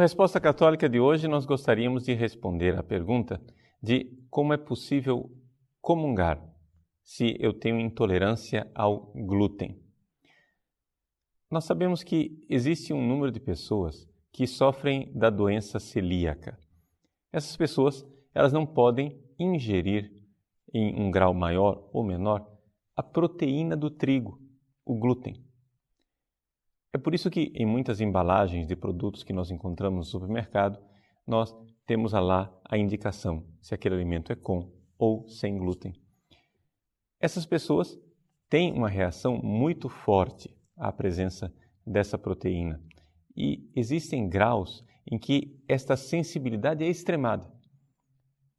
Resposta Católica de hoje, nós gostaríamos de responder à pergunta de como é possível comungar se eu tenho intolerância ao glúten. Nós sabemos que existe um número de pessoas que sofrem da doença celíaca. Essas pessoas, elas não podem ingerir em um grau maior ou menor a proteína do trigo, o glúten. É por isso que em muitas embalagens de produtos que nós encontramos no supermercado, nós temos lá a indicação se aquele alimento é com ou sem glúten. Essas pessoas têm uma reação muito forte à presença dessa proteína e existem graus em que esta sensibilidade é extremada.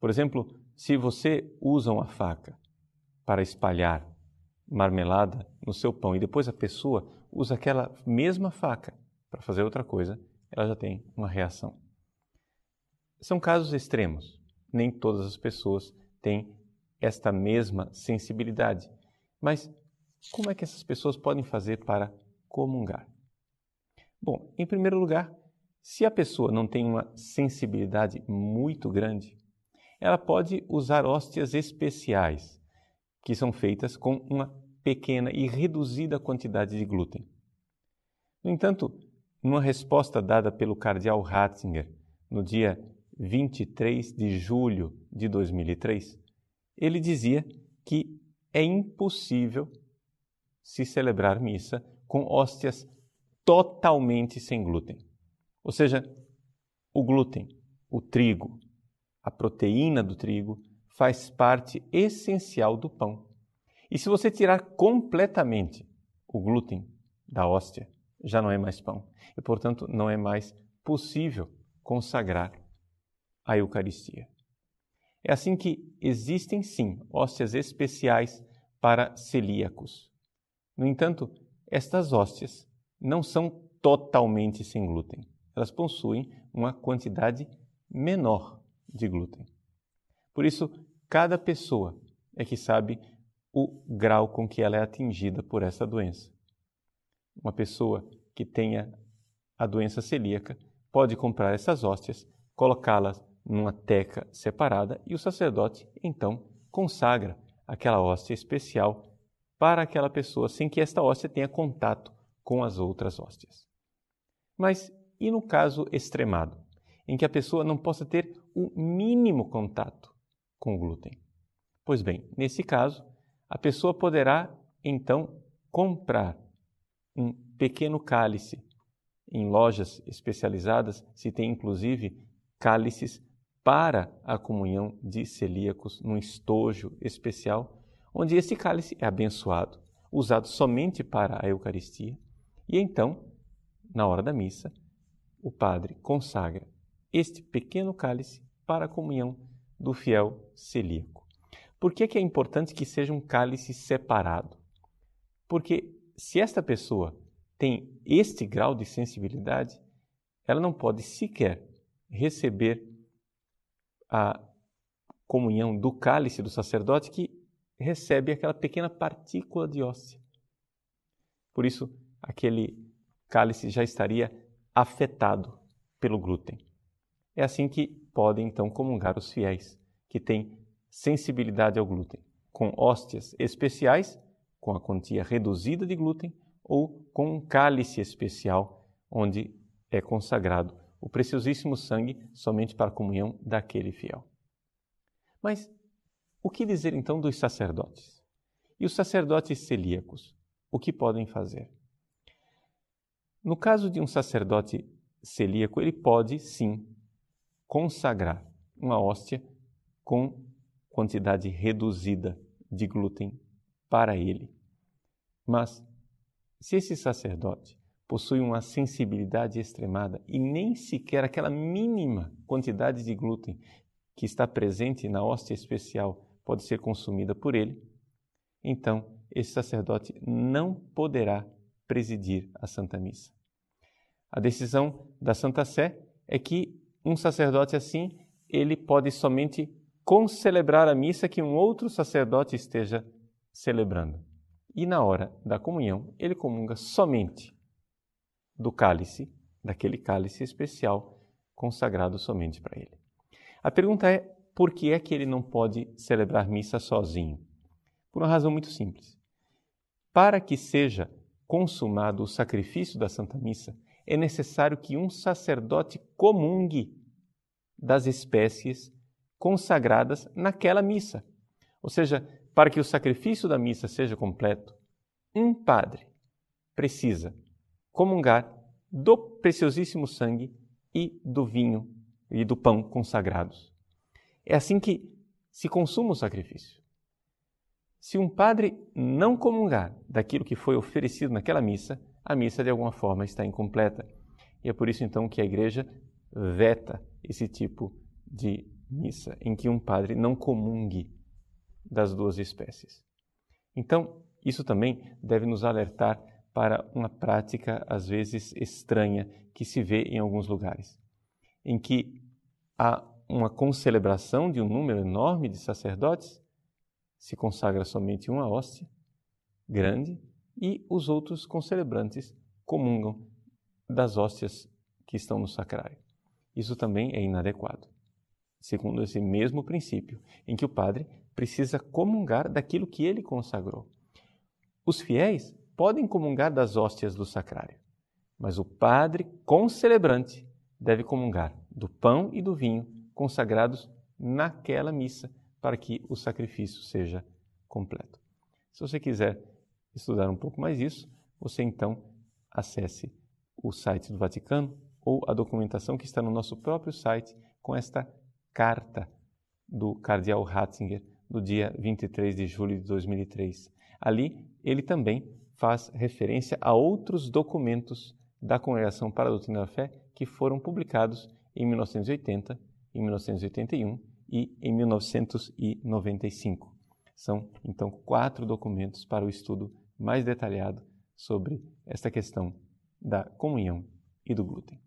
Por exemplo, se você usa uma faca para espalhar marmelada no seu pão e depois a pessoa usa aquela mesma faca para fazer outra coisa, ela já tem uma reação. São casos extremos. Nem todas as pessoas têm esta mesma sensibilidade. Mas como é que essas pessoas podem fazer para comungar? Bom, em primeiro lugar, se a pessoa não tem uma sensibilidade muito grande, ela pode usar hóstias especiais, que são feitas com uma pequena e reduzida quantidade de glúten. No entanto, numa resposta dada pelo cardeal Ratzinger no dia 23 de julho de 2003, ele dizia que é impossível se celebrar missa com hóstias totalmente sem glúten. Ou seja, o glúten, o trigo, a proteína do trigo faz parte essencial do pão. E se você tirar completamente o glúten da hóstia, já não é mais pão. E, portanto, não é mais possível consagrar a Eucaristia. É assim que existem sim hóstias especiais para celíacos. No entanto, estas hóstias não são totalmente sem glúten. Elas possuem uma quantidade menor de glúten. Por isso, cada pessoa é que sabe o grau com que ela é atingida por essa doença. Uma pessoa que tenha a doença celíaca pode comprar essas hóstias, colocá-las numa teca separada e o sacerdote então consagra aquela hóstia especial para aquela pessoa sem que esta hóstia tenha contato com as outras hóstias. Mas e no caso extremado, em que a pessoa não possa ter o mínimo contato com o glúten? Pois bem, nesse caso, a pessoa poderá então comprar um pequeno cálice em lojas especializadas, se tem inclusive cálices para a comunhão de celíacos num estojo especial, onde esse cálice é abençoado, usado somente para a Eucaristia, e então, na hora da missa, o padre consagra este pequeno cálice para a comunhão do fiel celíaco. Por que, que é importante que seja um cálice separado? Porque se esta pessoa tem este grau de sensibilidade, ela não pode sequer receber a comunhão do cálice do sacerdote que recebe aquela pequena partícula de hóstia. Por isso, aquele cálice já estaria afetado pelo glúten. É assim que podem então comungar os fiéis que têm sensibilidade ao glúten, com hóstias especiais, com a quantia reduzida de glúten ou com um cálice especial onde é consagrado o preciosíssimo sangue somente para a comunhão daquele fiel. Mas o que dizer então dos sacerdotes? E os sacerdotes celíacos, o que podem fazer? No caso de um sacerdote celíaco, ele pode sim consagrar uma hóstia com quantidade reduzida de glúten para ele. Mas se esse sacerdote possui uma sensibilidade extremada e nem sequer aquela mínima quantidade de glúten que está presente na hóstia especial pode ser consumida por ele, então esse sacerdote não poderá presidir a Santa Missa. A decisão da Santa Sé é que um sacerdote assim, ele pode somente concelebrar a missa que um outro sacerdote esteja celebrando. E na hora da comunhão, ele comunga somente do cálice, daquele cálice especial consagrado somente para ele. A pergunta é: por que é que ele não pode celebrar missa sozinho? Por uma razão muito simples. Para que seja consumado o sacrifício da Santa Missa, é necessário que um sacerdote comungue das espécies consagradas naquela missa. Ou seja, para que o sacrifício da missa seja completo, um padre precisa comungar do preciosíssimo sangue e do vinho e do pão consagrados. É assim que se consuma o sacrifício. Se um padre não comungar daquilo que foi oferecido naquela missa, a missa de alguma forma está incompleta. E é por isso então que a igreja veta esse tipo de missa, em que um padre não comungue das duas espécies. Então, isso também deve nos alertar para uma prática às vezes estranha que se vê em alguns lugares, em que há uma concelebração de um número enorme de sacerdotes, se consagra somente uma hóstia grande e os outros concelebrantes comungam das hóstias que estão no sacrário. Isso também é inadequado, segundo esse mesmo princípio, em que o padre precisa comungar daquilo que ele consagrou. Os fiéis podem comungar das hóstias do sacrário, mas o padre concelebrante deve comungar do pão e do vinho consagrados naquela missa para que o sacrifício seja completo. Se você quiser estudar um pouco mais isso, você então acesse o site do Vaticano ou a documentação que está no nosso próprio site com esta carta do cardeal Ratzinger do dia 23 de julho de 2003. Ali ele também faz referência a outros documentos da Congregação para a Doutrina da Fé que foram publicados em 1980, em 1981 e em 1995. São, então, quatro documentos para o estudo mais detalhado sobre esta questão da comunhão e do glúten.